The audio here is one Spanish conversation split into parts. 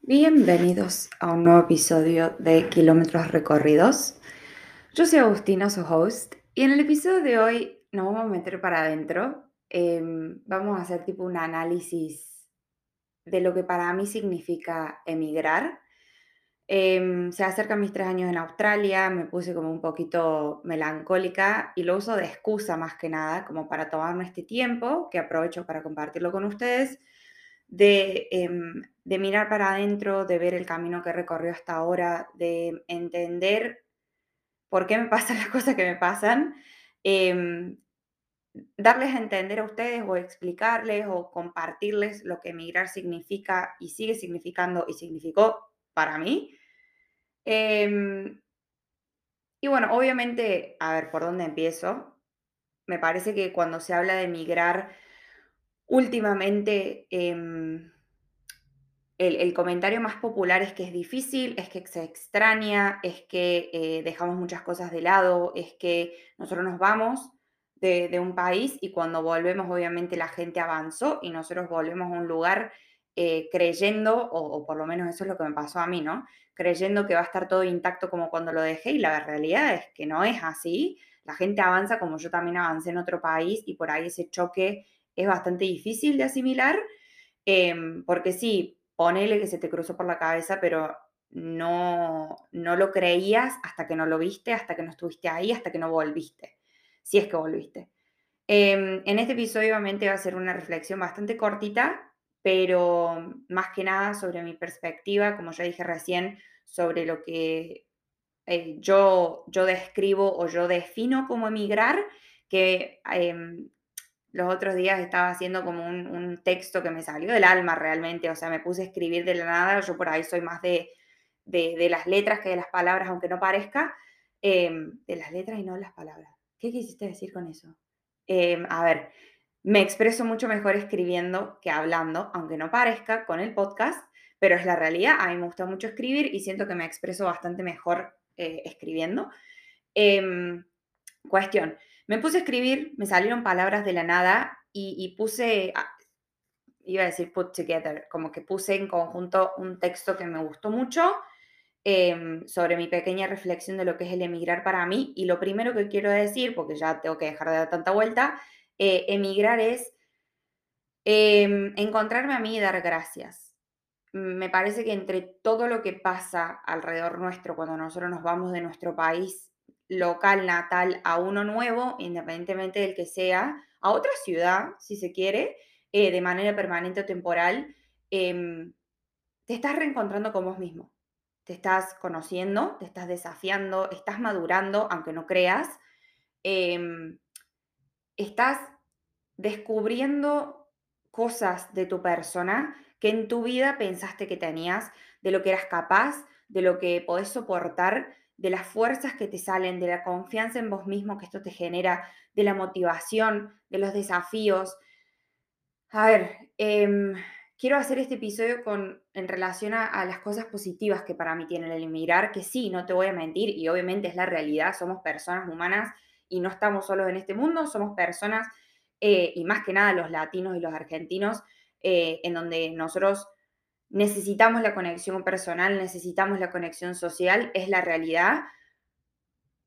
Bienvenidos a un nuevo episodio de Kilómetros Recorridos. Yo soy Agustina, su host, y en el episodio de hoy nos vamos a meter para adentro. Em, vamos a hacer tipo un análisis de lo que para mí significa emigrar. Em, se acercan mis tres años en Australia, me puse como un poquito melancólica y lo uso de excusa más que nada, como para tomarme este tiempo, que aprovecho para compartirlo con ustedes Em, de, mirar para adentro, de ver el camino que recorrió hasta ahora, de entender por qué me pasan las cosas que me pasan, em, darles a entender a ustedes o explicarles o compartirles lo que emigrar significa y sigue significando y significó para mí. Em, y bueno, obviamente, a ver, ¿por dónde empiezo? Me parece que cuando se habla de emigrar, Últimamente, em, el, comentario más popular es que es difícil, es que se extraña, es que eh, dejamos muchas cosas de lado, es que nosotros nos vamos de, un país y cuando volvemos obviamente la gente avanzó y nosotros volvemos a un lugar eh, creyendo, o, o, por lo menos eso es lo que me pasó a mí, ¿no? Creyendo que va a estar todo intacto como cuando lo dejé y la realidad es que no es así. La gente avanza como yo también avancé en otro país y por ahí ese choque es bastante difícil de asimilar, em, porque sí, ponele que se te cruzó por la cabeza, pero no, no lo creías hasta que no lo viste, hasta que no estuviste ahí, hasta que no volviste, si es que volviste. Em, en este episodio obviamente va a ser una reflexión bastante cortita, pero más que nada sobre mi perspectiva, como ya dije recién, sobre lo que eh, yo, yo describo o yo defino como emigrar, que em, los otros días estaba haciendo como un, texto que me salió del alma realmente, o sea, me puse a escribir de la nada, yo por ahí soy más de, de, las letras que de las palabras, aunque no parezca, em, de las letras y no de las palabras. ¿Qué quisiste decir con eso? Em, a ver, me expreso mucho mejor escribiendo que hablando, aunque no parezca con el podcast, pero es la realidad, a mí me gusta mucho escribir y siento que me expreso bastante mejor eh, escribiendo. Em, cuestión, me puse a escribir, me salieron palabras de la nada y, puse, ah, iba a decir put together, como que puse en conjunto un texto que me gustó mucho em, sobre mi pequeña reflexión de lo que es el emigrar para mí. Y lo primero que quiero decir, porque ya tengo que dejar de dar tanta vuelta, eh, emigrar es em, encontrarme a mí y dar gracias. Me parece que entre todo lo que pasa alrededor nuestro cuando nosotros nos vamos de nuestro país local natal a uno nuevo, independientemente del que sea, a otra ciudad, si se quiere, eh, de manera permanente o temporal, em, te estás reencontrando con vos mismo. Te estás conociendo, te estás desafiando, estás madurando, aunque no creas. Em, estás descubriendo cosas de tu persona que en tu vida pensaste que tenías, de lo que eras capaz, de lo que podés soportar, de las fuerzas que te salen, de la confianza en vos mismo que esto te genera, de la motivación, de los desafíos. A ver, em, quiero hacer este episodio con, en relación a, las cosas positivas que para mí tiene el emigrar, que sí, no te voy a mentir, y obviamente es la realidad, somos personas humanas y no estamos solos en este mundo, somos personas, eh, y más que nada los latinos y los argentinos, eh, en donde nosotros necesitamos la conexión personal, necesitamos la conexión social, es la realidad,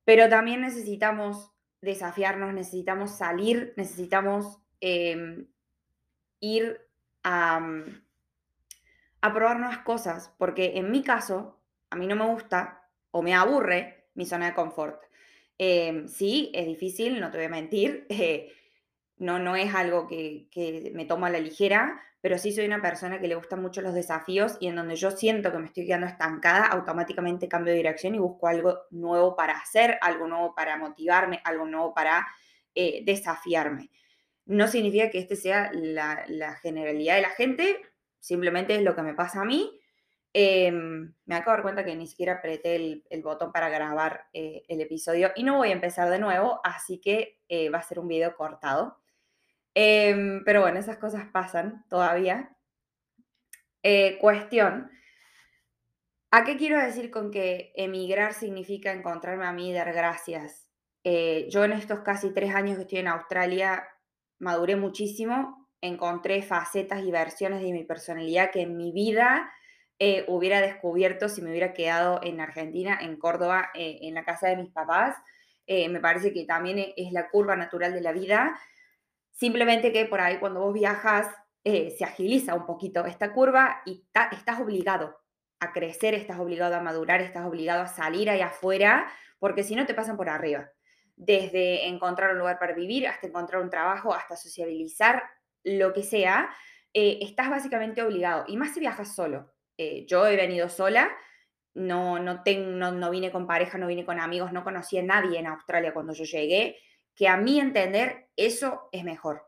pero también necesitamos desafiarnos, necesitamos salir, necesitamos em, ir a, mm, a probar nuevas cosas, porque en mi caso, a mí no me gusta o me aburre mi zona de confort. Em, sí, es difícil, no te voy a mentir, eh, no, no es algo que, que me tomo a la ligera, pero sí soy una persona que le gustan mucho los desafíos y en donde yo siento que me estoy quedando estancada, automáticamente cambio de dirección y busco algo nuevo para hacer, algo nuevo para motivarme, algo nuevo para eh, desafiarme. No significa que este sea la, generalidad de la gente, simplemente es lo que me pasa a mí. Em, me acabo de dar cuenta que ni siquiera apreté el, botón para grabar eh, el episodio y no voy a empezar de nuevo, así que eh, va a ser un video cortado. Em, pero bueno, esas cosas pasan todavía. Eh, cuestión. ¿A qué quiero decir con que emigrar significa encontrarme a mí y dar gracias? Eh, yo en estos casi tres años que estoy en Australia maduré muchísimo, encontré facetas y versiones de mi personalidad que en mi vida eh, hubiera descubierto si me hubiera quedado en Argentina, en Córdoba, eh, en la casa de mis papás. Me parece que también e, es la curva natural de la vida. Simplemente que por ahí cuando vos viajas se agiliza un poquito esta curva y estás obligado a crecer, estás obligado a madurar, estás obligado a salir ahí afuera, porque si no te pasan por arriba. Desde encontrar un lugar para vivir, hasta encontrar un trabajo, hasta sociabilizar, lo que sea, estás básicamente obligado. Y más si viajas solo. Eh, yo he venido sola, no, no, no, vine con pareja, no vine con amigos, no conocí a nadie en Australia cuando yo llegué, que a mi entender eso es mejor.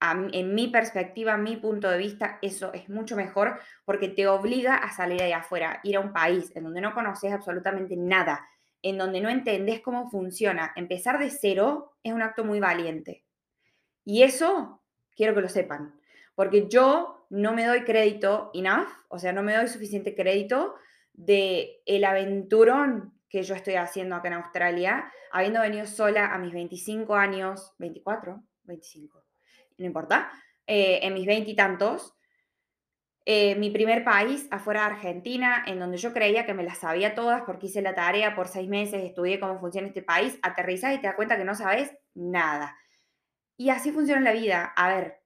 en mi perspectiva, mi punto de vista, eso es mucho mejor porque te obliga a salir ahí afuera, ir a un país en donde no conoces absolutamente nada, en donde no entendés cómo funciona. Empezar de cero es un acto muy valiente. Y eso quiero que lo sepan, porque yo no me doy crédito enough, o sea, no me doy suficiente crédito de el aventurón que yo estoy haciendo acá en Australia, habiendo venido sola a mis 25 años, 24, 25, no importa, eh, en mis 20 y tantos, eh, mi primer país afuera de Argentina, en donde yo creía que me las sabía todas porque hice la tarea por seis meses, estudié cómo funciona este país, aterrizás y te das cuenta que no sabes nada. Y así funciona la vida. A ver,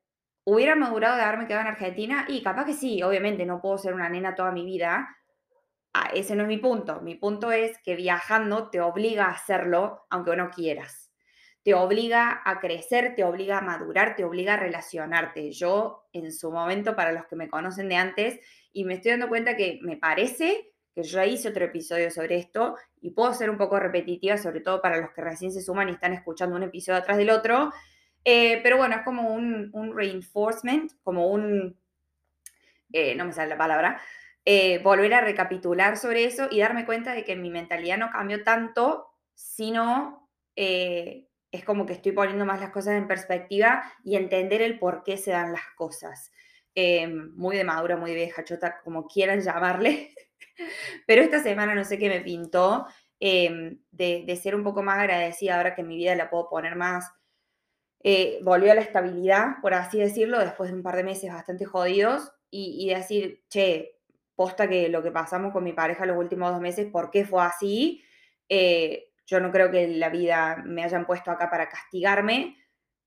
¿Hubiera madurado de haberme quedado en Argentina? Y capaz que sí, obviamente no puedo ser una nena toda mi vida. Ah, ese no es mi punto. Mi punto es que viajando te obliga a hacerlo aunque no quieras. Te obliga a crecer, te obliga a madurar, te obliga a relacionarte. Yo, en su momento, para los que me conocen de antes, y me estoy dando cuenta que me parece que yo ya hice otro episodio sobre esto y puedo ser un poco repetitiva, sobre todo para los que recién se suman y están escuchando un episodio atrás del otro, eh, pero bueno, es como un, reinforcement, como un, eh, no me sale la palabra, eh, volver a recapitular sobre eso y darme cuenta de que mi mentalidad no cambió tanto, sino es como que estoy poniendo más las cosas en perspectiva y entender el por qué se dan las cosas. muy de madura, muy de vieja chota, como quieran llamarle. Pero esta semana no sé qué me pintó de, de, ser un poco más agradecida ahora que mi vida la puedo poner más eh, volvió a la estabilidad, por así decirlo, después de un par de meses bastante jodidos y, decir, che, posta que lo que pasamos con mi pareja los últimos dos meses, ¿por qué fue así? Eh, yo no creo que la vida me hayan puesto acá para castigarme,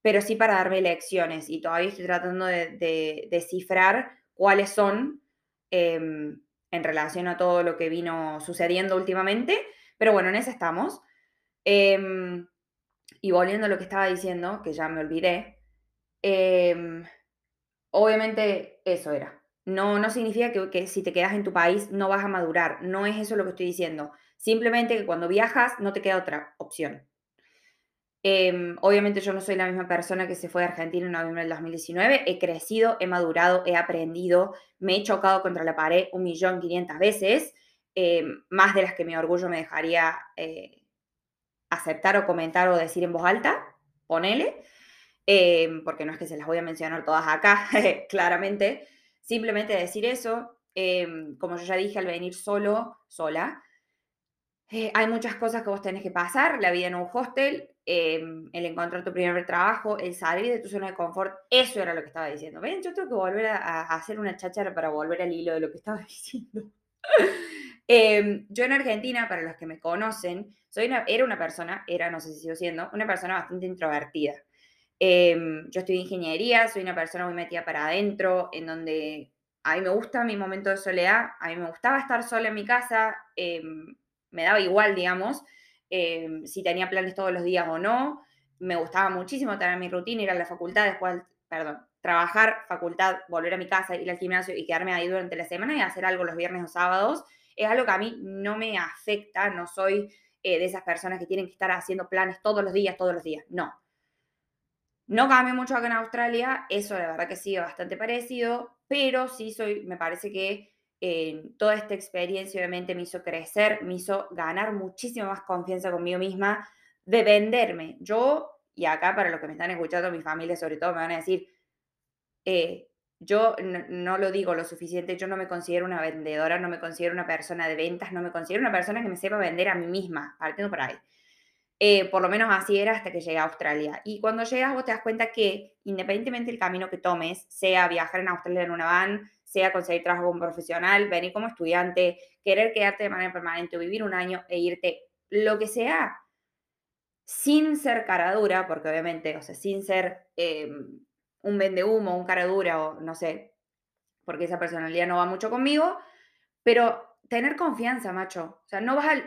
pero sí para darme lecciones y todavía estoy tratando de, descifrar cuáles son em, en relación a todo lo que vino sucediendo últimamente, pero bueno, en eso estamos. Em, y volviendo a lo que estaba diciendo, que ya me olvidé, em, obviamente eso era. No, no significa que, si te quedas en tu país no vas a madurar, no es eso lo que estoy diciendo. Simplemente que cuando viajas no te queda otra opción. Em, obviamente yo no soy la misma persona que se fue de Argentina en noviembre del 2019. He crecido, he madurado, he aprendido, me he chocado contra la pared un millón quinientas veces, em, más de las que mi orgullo me dejaría eh, aceptar o comentar o decir en voz alta, ponele, em, porque no es que se las voy a mencionar todas acá, claramente, simplemente decir eso, em, como yo ya dije, al venir solo, sola, eh, hay muchas cosas que vos tenés que pasar, la vida en un hostel, em, el encontrar tu primer trabajo, el salir de tu zona de confort, eso era lo que estaba diciendo. Ven, yo tengo que volver a, hacer una cháchara para volver al hilo de lo que estaba diciendo. yo en Argentina, para los que me conocen, soy era una persona, era, no sé si sigo siendo, una persona bastante introvertida. Em, yo estudié ingeniería, soy una persona muy metida para adentro, en donde a mí me gusta mi momento de soledad, a mí me gustaba estar sola en mi casa, em, me daba igual, digamos, em, si tenía planes todos los días o no, me gustaba muchísimo tener mi rutina, ir a la facultad, después, perdón, trabajar, facultad, volver a mi casa, ir al gimnasio y quedarme ahí durante la semana y hacer algo los viernes o sábados, es algo que a mí no me afecta, no soy eh, de esas personas que tienen que estar haciendo planes todos los días, todos los días. No. No cambia mucho acá en Australia, eso de verdad que sigue bastante parecido, pero sí soy, me parece que eh, toda esta experiencia obviamente me hizo crecer, me hizo ganar muchísima más confianza conmigo misma, de venderme. Yo, y acá para los que me están escuchando, mi familia sobre todo, me van a decir, eh, yo no, lo digo lo suficiente, yo no me considero una vendedora, no me considero una persona de ventas, no me considero una persona que me sepa vender a mí misma, partiendo por ahí. Eh, por lo menos así era hasta que llegué a Australia. Y cuando llegas vos te das cuenta que independientemente del camino que tomes, sea viajar en Australia en una van, sea conseguir trabajo como profesional, venir como estudiante, querer quedarte de manera permanente o vivir un año e irte, lo que sea, sin ser cara dura, porque obviamente, o sea, sin ser em, un vende humo, un cara dura o no sé, porque esa personalidad no va mucho conmigo, pero tener confianza, macho. O sea, no vas a...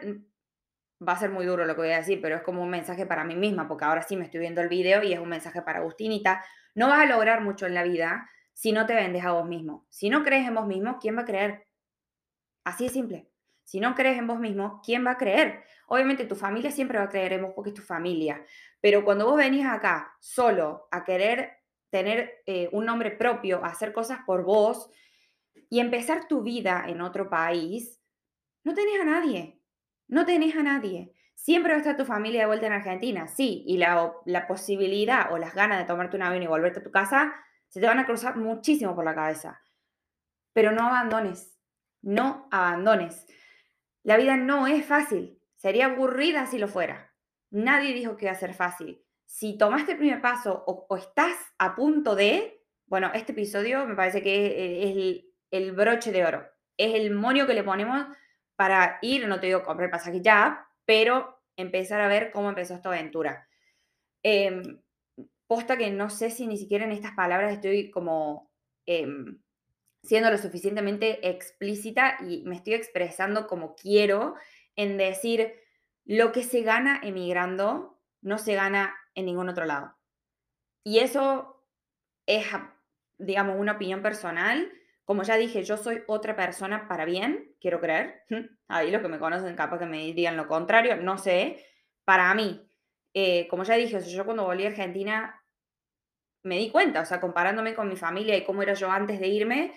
Va a ser muy duro lo que voy a decir, pero es como un mensaje para mí misma, porque ahora sí me estoy viendo el video y es un mensaje para Agustinita. No vas a lograr mucho en la vida si no te vendes a vos mismo. Si no crees en vos mismo, ¿quién va a creer? Así de simple. Si no crees en vos mismo, ¿quién va a creer? Obviamente tu familia siempre va a creer en vos porque es tu familia, pero cuando vos venís acá solo a querer tener eh, un nombre propio, hacer cosas por vos y empezar tu vida en otro país, no tenés a nadie, no tenés a nadie. Siempre va a estar tu familia de vuelta en Argentina, sí, y la, la posibilidad o las ganas de tomarte un avión y volverte a tu casa se te van a cruzar muchísimo por la cabeza. Pero no abandones, no abandones. La vida no es fácil. Sería aburrida si lo fuera. Nadie dijo que iba a ser fácil. Si tomaste el primer paso o, estás a punto de, bueno, este episodio me parece que es, el, el, broche de oro. Es el monio que le ponemos para ir, no te digo comprar pasaje ya, pero empezar a ver cómo empezó esta aventura. Em, posta que no sé si ni siquiera en estas palabras estoy como em, siendo lo suficientemente explícita y me estoy expresando como quiero en decir lo que se gana emigrando no se gana en ningún otro lado. Y eso es, digamos, una opinión personal. Como ya dije, yo soy otra persona para bien, quiero creer. Ahí los que me conocen capaz que me dirían lo contrario, no sé. Para mí, eh, como ya dije, yo cuando volví a Argentina me di cuenta, o sea, comparándome con mi familia y cómo era yo antes de irme,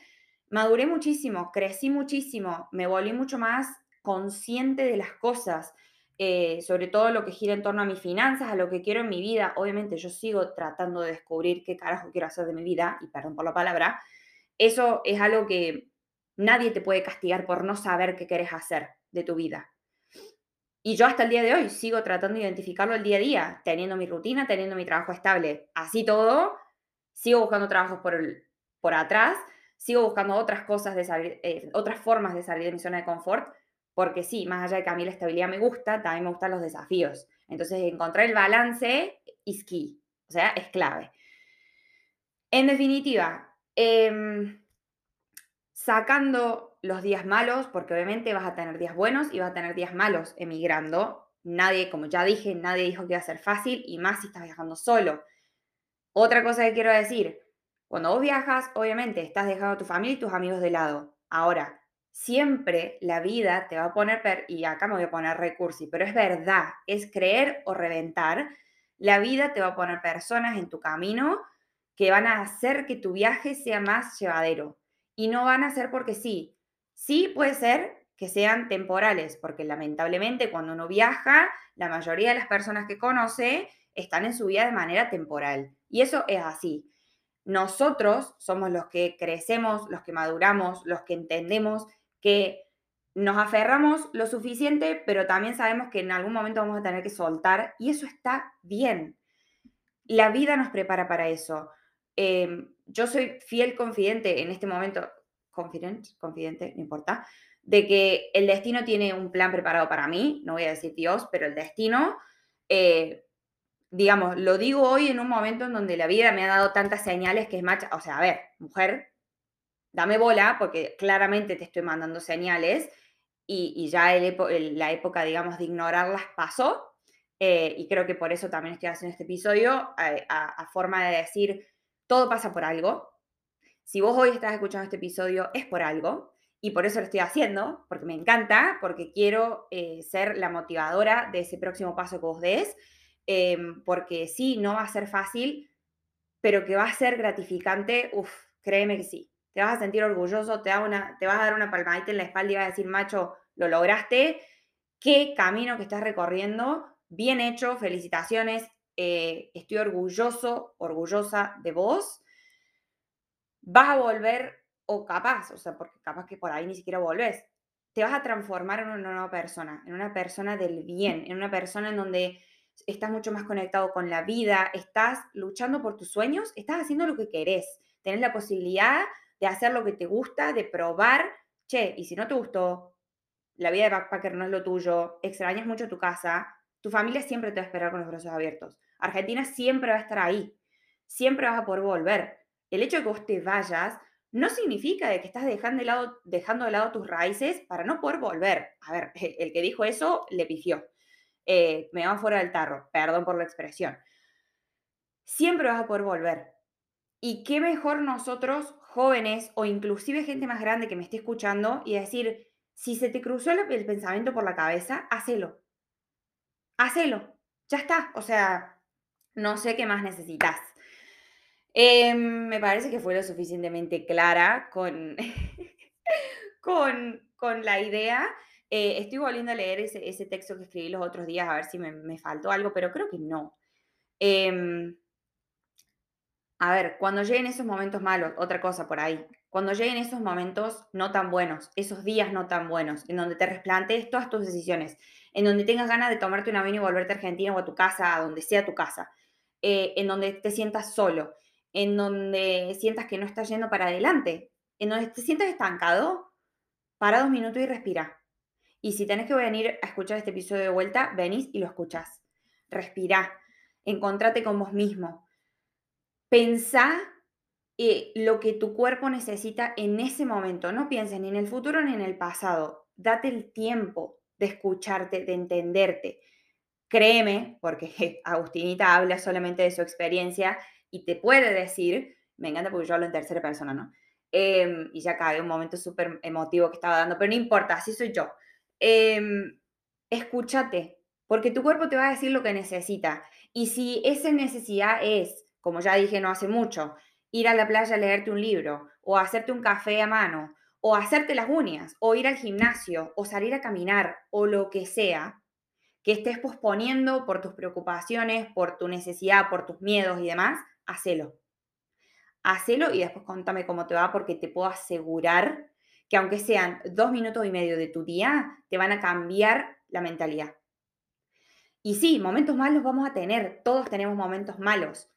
maduré muchísimo, crecí muchísimo, me volví mucho más consciente de las cosas, eh, sobre todo lo que gira en torno a mis finanzas, a lo que quiero en mi vida. Obviamente yo sigo tratando de descubrir qué carajo quiero hacer de mi vida, y perdón por la palabra, eso es algo que nadie te puede castigar por no saber qué quieres hacer de tu vida. Y yo hasta el día de hoy sigo tratando de identificarlo el día a día, teniendo mi rutina, teniendo mi trabajo estable. Así todo, sigo buscando trabajos por, el, por atrás, sigo buscando otras cosas, de salir, eh, otras formas de salir de mi zona de confort, porque sí, más allá de que a mí la estabilidad me gusta, también me gustan los desafíos. Entonces, encontrar el balance es key, o sea, es clave. En definitiva, em, sacando los días malos, porque obviamente vas a tener días buenos y vas a tener días malos emigrando. Nadie, como ya dije, nadie dijo que iba a ser fácil y más si estás viajando solo. Otra cosa que quiero decir, cuando vos viajas, obviamente estás dejando a tu familia y tus amigos de lado. Ahora, siempre la vida te va a poner, y acá me voy a poner recursi, pero es verdad, es creer o reventar. La vida te va a poner personas en tu camino que van a hacer que tu viaje sea más llevadero. Y no van a ser porque sí. Sí puede ser que sean temporales, porque lamentablemente cuando uno viaja, la mayoría de las personas que conoce están en su vida de manera temporal. Y eso es así. Nosotros somos los que crecemos, los que maduramos, los que entendemos que nos aferramos lo suficiente, pero también sabemos que en algún momento vamos a tener que soltar y eso está bien. La vida nos prepara para eso. Em, yo soy fiel confidente en este momento, confidente, confidente, no importa, de que el destino tiene un plan preparado para mí, no voy a decir Dios, pero el destino eh, digamos, lo digo hoy en un momento en donde la vida me ha dado tantas señales que es macha, o sea, a ver, mujer, dame bola porque claramente te estoy mandando señales y, ya la época, digamos, de ignorarlas pasó eh, y creo que por eso también estoy haciendo este episodio eh, a, forma de decir, todo pasa por algo. Si vos hoy estás escuchando este episodio es por algo y por eso lo estoy haciendo, porque me encanta, porque quiero eh, ser la motivadora de ese próximo paso que vos des Em, porque sí, no va a ser fácil, pero que va a ser gratificante, uff, créeme que sí. Te vas a sentir orgulloso, te, da una, te vas a dar una palmadita en la espalda y vas a decir, macho, lo lograste, qué camino que estás recorriendo, bien hecho, felicitaciones, eh, estoy orgulloso, orgullosa de vos. Vas a volver, o capaz, o sea, porque capaz que por ahí ni siquiera volvés, te vas a transformar en una nueva persona, en una persona del bien, en una persona en donde estás mucho más conectado con la vida, estás luchando por tus sueños, estás haciendo lo que querés, tenés la posibilidad de hacer lo que te gusta, de probar, che, y si no te gustó, la vida de backpacker no es lo tuyo, extrañas mucho tu casa, tu familia siempre te va a esperar con los brazos abiertos. Argentina siempre va a estar ahí, siempre vas a poder volver. El hecho de que vos te vayas no significa de que estás dejando de, lado, tus raíces para no poder volver. A ver, el que dijo eso le pifió. Eh, me va fuera del tarro, perdón por la expresión. Siempre vas a poder volver. Y qué mejor nosotros, jóvenes o inclusive gente más grande que me esté escuchando y decir, si se te cruzó el, pensamiento por la cabeza, hacelo. Hacelo. Ya está. O sea, no sé qué más necesitas. Em, me parece que fue lo suficientemente clara con, con, con la idea. Eh, estoy volviendo a leer ese, texto que escribí los otros días a ver si me, faltó algo, pero creo que no. Em, a ver, cuando lleguen esos momentos malos, otra cosa por ahí, cuando lleguen esos momentos no tan buenos, esos días no tan buenos, en donde te resplantees todas tus decisiones, en donde tengas ganas de tomarte un avión y volverte a Argentina o a tu casa, a donde sea tu casa, eh, en donde te sientas solo, en donde sientas que no estás yendo para adelante, en donde te sientas estancado, para dos minutos y respira. Y si tenés que venir a escuchar este episodio de vuelta, venís y lo escuchás. Respirá, encontrate con vos mismo. Pensá eh, lo que tu cuerpo necesita en ese momento. No pienses ni en el futuro ni en el pasado. Date el tiempo de escucharte, de entenderte. Créeme, porque Agustinita habla solamente de su experiencia y te puede decir, me encanta porque yo hablo en tercera persona, ¿no? Em, y ya cae un momento súper emotivo que estaba dando, pero no importa, así soy yo. Em, escúchate, porque tu cuerpo te va a decir lo que necesita. Y si esa necesidad es, como ya dije no hace mucho, ir a la playa a leerte un libro, o hacerte un café a mano, o hacerte las uñas, o ir al gimnasio, o salir a caminar, o lo que sea, que estés posponiendo por tus preocupaciones, por tu necesidad, por tus miedos y demás, hacelo. Hacelo y después contame cómo te va porque te puedo asegurar que aunque sean dos minutos y medio de tu día, te van a cambiar la mentalidad. Y sí, momentos malos vamos a tener, todos tenemos momentos malos,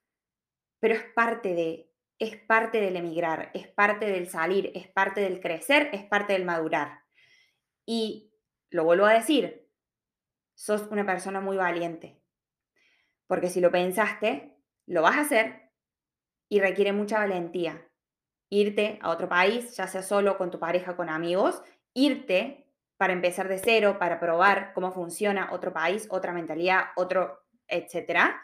pero es parte de, es parte del emigrar, es parte del salir, es parte del crecer, es parte del madurar. Y lo vuelvo a decir, sos una persona muy valiente, porque si lo pensaste, lo vas a hacer y requiere mucha valentía irte a otro país, ya sea solo, con tu pareja, con amigos, irte para empezar de cero, para probar cómo funciona otro país, otra mentalidad, otro, etcétera.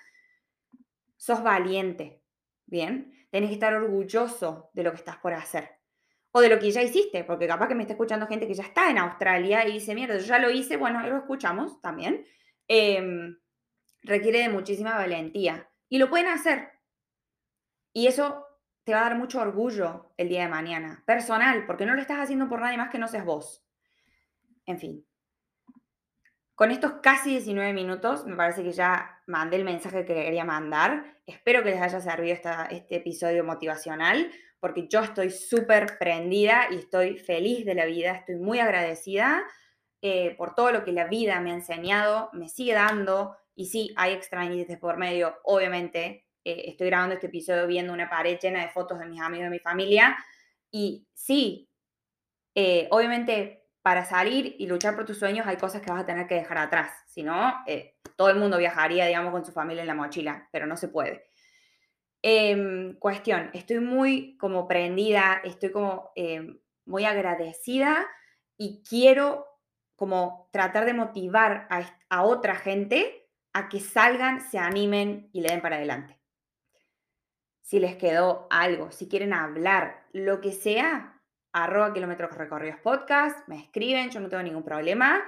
Sos valiente, ¿bien? Tenés que estar orgulloso de lo que estás por hacer. O de lo que ya hiciste, porque capaz que me está escuchando gente que ya está en Australia y dice, mierda, yo ya lo hice, bueno, lo escuchamos también. Em, requiere de muchísima valentía. Y lo pueden hacer. Y eso te va a dar mucho orgullo el día de mañana, personal, porque no lo estás haciendo por nadie más que no seas vos. En fin. Con estos casi 19 minutos, me parece que ya mandé el mensaje que quería mandar. Espero que les haya servido este episodio motivacional, porque yo estoy súper prendida y estoy feliz de la vida, estoy muy agradecida eh, por todo lo que la vida me ha enseñado, me sigue dando. Y sí, hay extrañites por medio, obviamente, eh, estoy grabando este episodio viendo una pared llena de fotos de mis amigos, de mi familia. Y sí, eh, obviamente para salir y luchar por tus sueños hay cosas que vas a tener que dejar atrás. Si no, eh, todo el mundo viajaría, digamos, con su familia en la mochila, pero no se puede. Em, cuestión, estoy muy como prendida, estoy como em, muy agradecida y quiero como tratar de motivar a, a otra gente a que salgan, se animen y le den para adelante si les quedó algo, si quieren hablar, lo que sea, arroba kilómetros recorridos podcast, me escriben, yo no tengo ningún problema.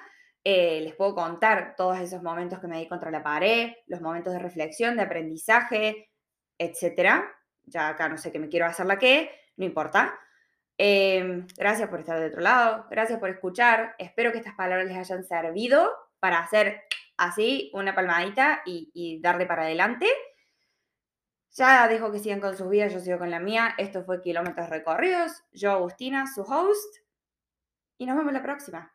Eh, les puedo contar todos esos momentos que me di contra la pared, los momentos de reflexión, de aprendizaje, etcétera. Ya acá no sé qué me quiero hacer la que, no importa. Em, gracias por estar de otro lado, gracias por escuchar. Espero que estas palabras les hayan servido para hacer así una palmadita y, y darle para adelante. Ya dejo que sigan con sus vidas, yo sigo con la mía. Esto fue Kilómetros Recorridos. Yo, Agustina, su host. Y nos vemos la próxima.